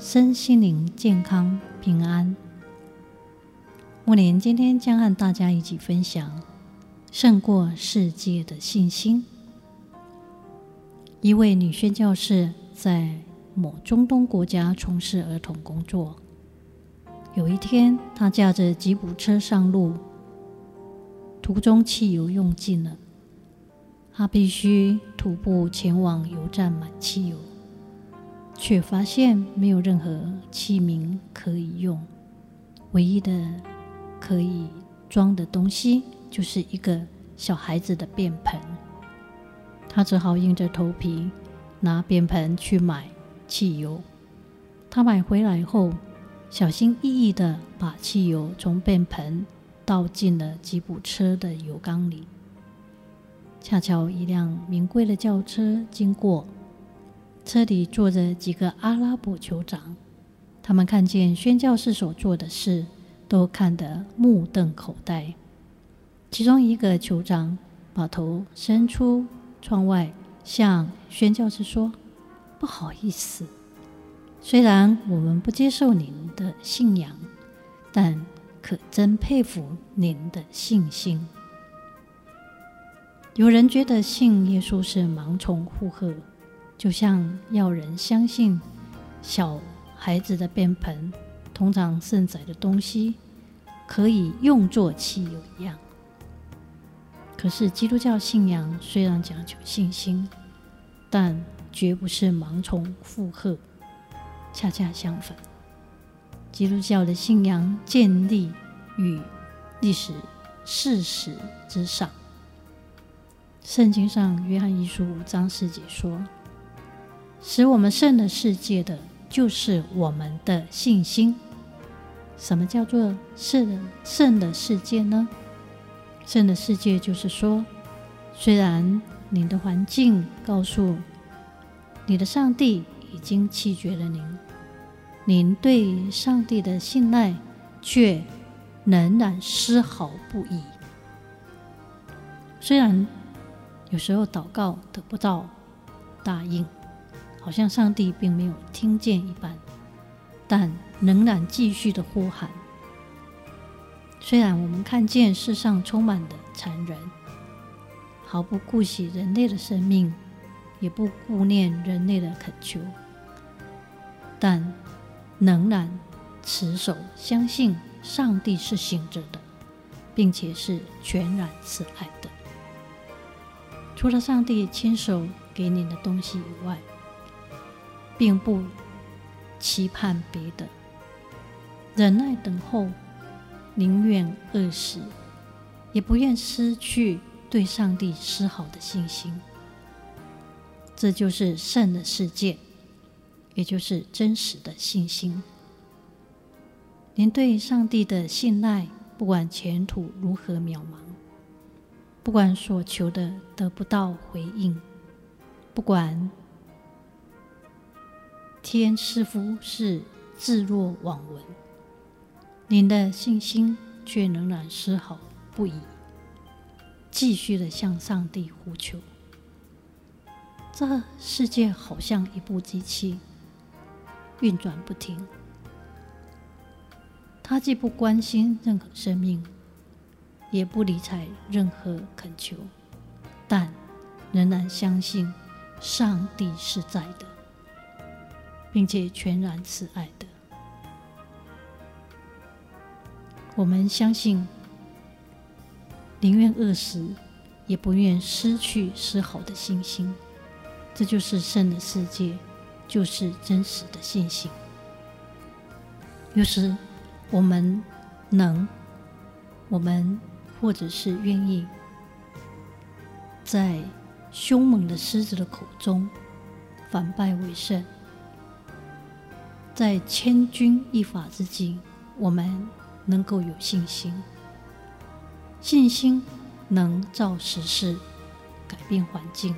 身心灵健康平安。木莲今天将和大家一起分享胜过世界的信心。一位女宣教士在某中东国家从事儿童工作。有一天，她驾着吉普车上路，途中汽油用尽了，她必须徒步前往油站买汽油。却发现没有任何器皿可以用，唯一的可以装的东西就是一个小孩子的便盆。他只好硬着头皮拿便盆去买汽油。他买回来后，小心翼翼地把汽油从便盆倒进了吉普车的油缸里。恰巧一辆名贵的轿车经过。车里坐着几个阿拉伯酋长，他们看见宣教士所做的事，都看得目瞪口呆。其中一个酋长把头伸出窗外，向宣教士说：“不好意思，虽然我们不接受您的信仰，但可真佩服您的信心。”有人觉得信耶稣是盲从附和。就像要人相信小孩子的便盆通常盛载的东西可以用作汽油一样。可是基督教信仰虽然讲求信心，但绝不是盲从附和。恰恰相反，基督教的信仰建立于历史事实之上。圣经上约翰一书五章四节说。使我们胜了世界的，就是我们的信心。什么叫做胜了胜的世界呢？胜的世界就是说，虽然你的环境告诉你的上帝已经弃绝了您，您对上帝的信赖却仍然丝毫不移。虽然有时候祷告得不到答应。好像上帝并没有听见一般，但仍然继续的呼喊。虽然我们看见世上充满的残忍，毫不顾惜人类的生命，也不顾念人类的恳求，但仍然持守相信上帝是醒着的，并且是全然慈爱的。除了上帝亲手给你的东西以外，并不期盼别的，忍耐等候，宁愿饿死，也不愿失去对上帝丝毫的信心。这就是圣的世界，也就是真实的信心。您对上帝的信赖，不管前途如何渺茫，不管所求的得不到回应，不管。天似乎是置若罔闻，您的信心却仍然丝毫不移，继续的向上帝呼求。这世界好像一部机器，运转不停。他既不关心任何生命，也不理睬任何恳求，但仍然相信上帝是在的。并且全然慈爱的，我们相信，宁愿饿死，也不愿失去丝毫的信心。这就是圣的世界，就是真实的信心。有时我们能，我们或者是愿意，在凶猛的狮子的口中反败为胜。在千钧一发之际，我们能够有信心。信心能造时势，改变环境。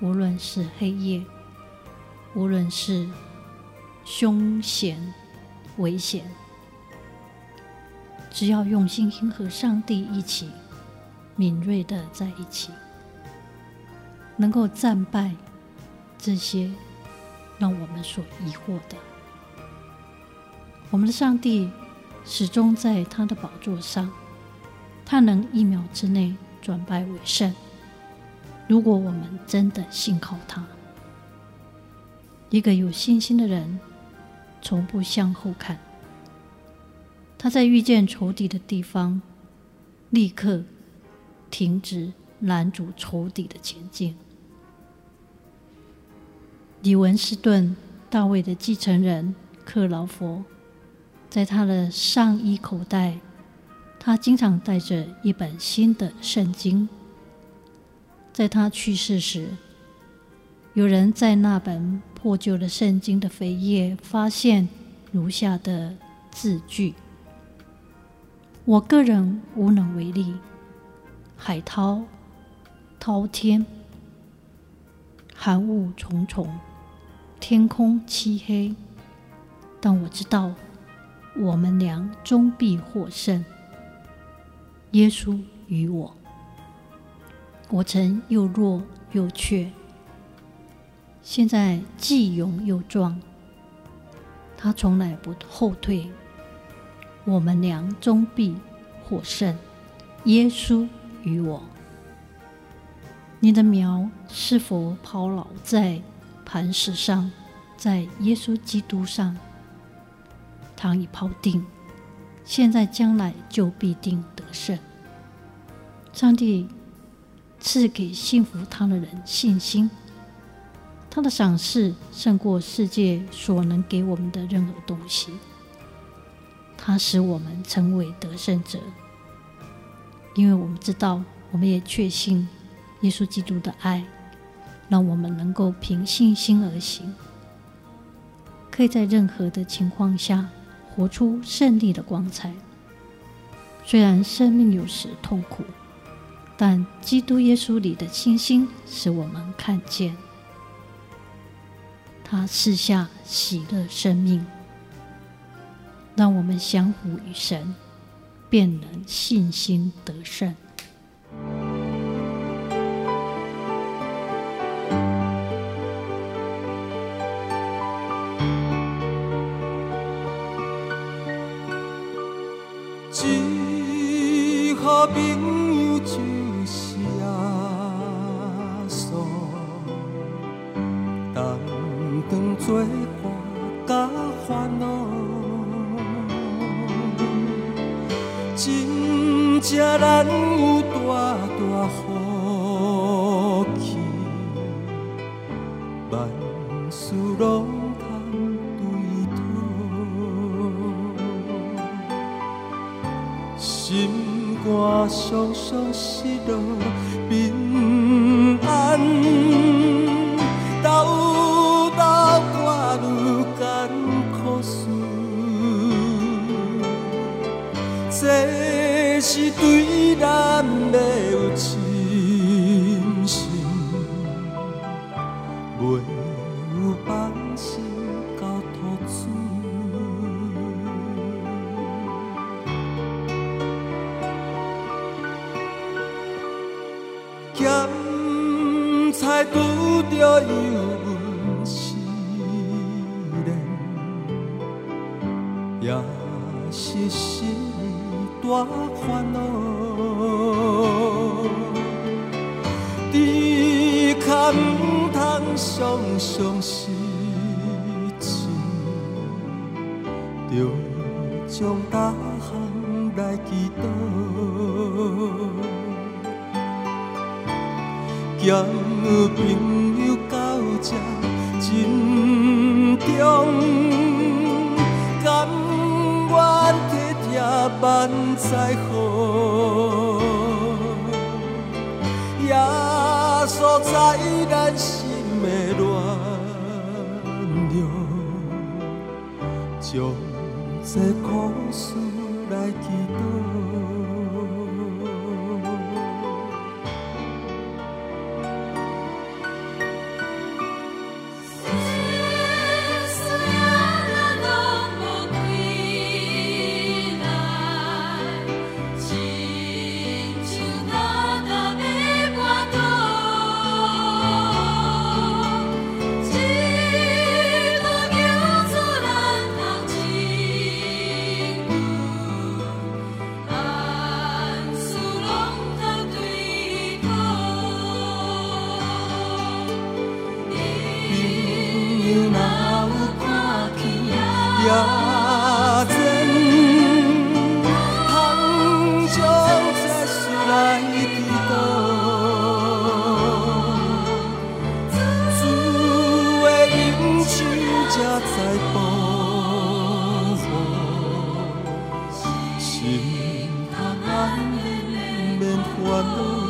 无论是黑夜，无论是凶险危险，只要用信心和上帝一起，敏锐的在一起，能够战败这些让我们所疑惑的。我们的上帝始终在他的宝座上，他能一秒之内转败为胜。如果我们真的信靠他，一个有信心的人，从不向后看。他在遇见仇敌的地方，立刻停止拦阻仇敌的前进。李文斯顿，大卫的继承人克劳佛，在他的上衣口袋，他经常带着一本新的圣经。在他去世时，有人在那本破旧的圣经的扉页发现如下的字句：“我个人无能为力，海涛滔天，寒雾重重，天空漆黑，但我知道我们俩终必获胜。耶稣与我。”我曾又弱又怯，现在既勇又壮。他从来不后退。我们俩终必获胜。耶稣与我。你的苗是否抛锚在磐石上，在耶稣基督上？倘已抛定，现在将来就必定得胜。上帝。赐给信服他的人信心，他的赏赐胜过世界所能给我们的任何东西。他使我们成为得胜者，因为我们知道，我们也确信耶稣基督的爱，让我们能够凭信心而行，可以在任何的情况下活出胜利的光彩。虽然生命有时痛苦。但基督耶稣里的信心使我们看见，他赐下喜乐生命，让我们相互与神，便能信心得胜。只好做伴甲烦恼，真正难有大大福气，万事拢双双失落平安，斗斗看愈艰苦事，这是对咱的有情。拄着油温时冷，也是心。大烦恼，只可唔通常常失志，着将大项来祈祷，交朋友到这真重，甘愿。也万载好，耶稣在咱心的暖融，将这苦事来祈祷。chìm hàng an bên khuôn ơi